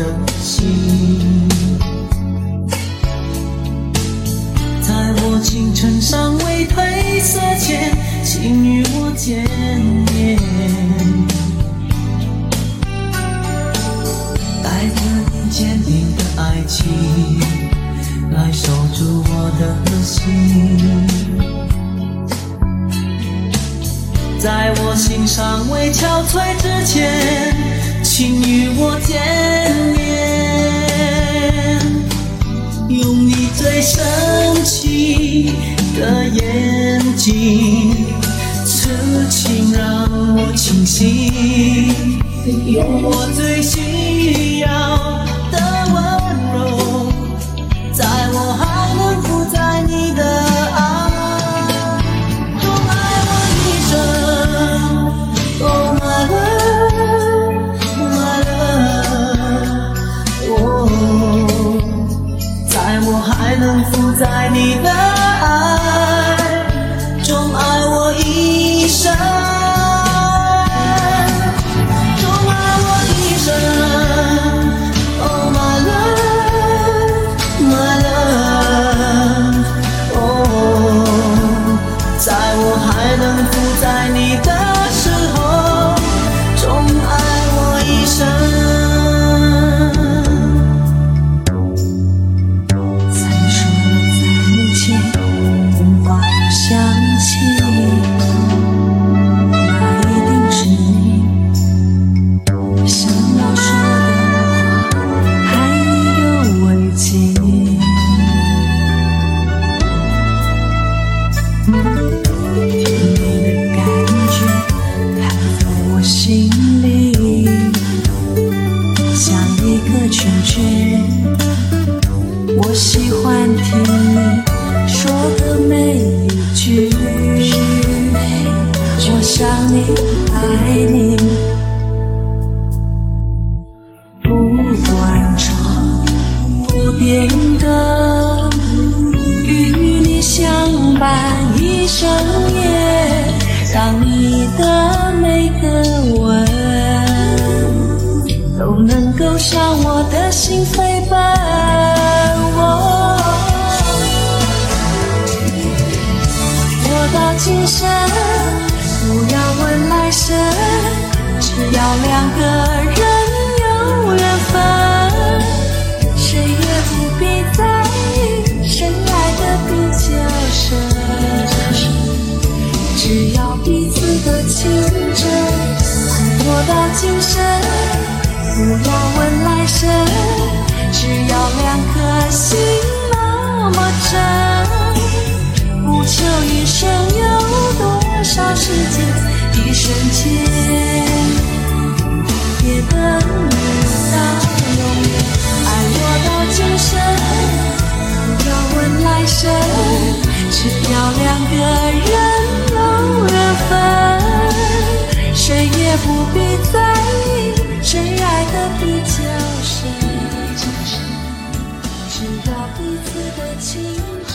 的心。在我青春尚未褪色前，请与我见面，带着你坚定的爱情，来守住我的心。在我心尚未憔悴之前，请与我见面，用你最深情的眼睛，痴情让我清醒，用我最心。才能住在你的上演，让你的每个吻都能够向我的心飞奔。我到今生，不要问来生，只要两个人只要彼此的情真，爱我到今生，不要问来生，只要两颗心那么真，不求一生有多少时间，一瞬间也等你到永远。爱我到今生，不要问来生，只要两个人也不必在意谁爱的比较深，只要彼此的情。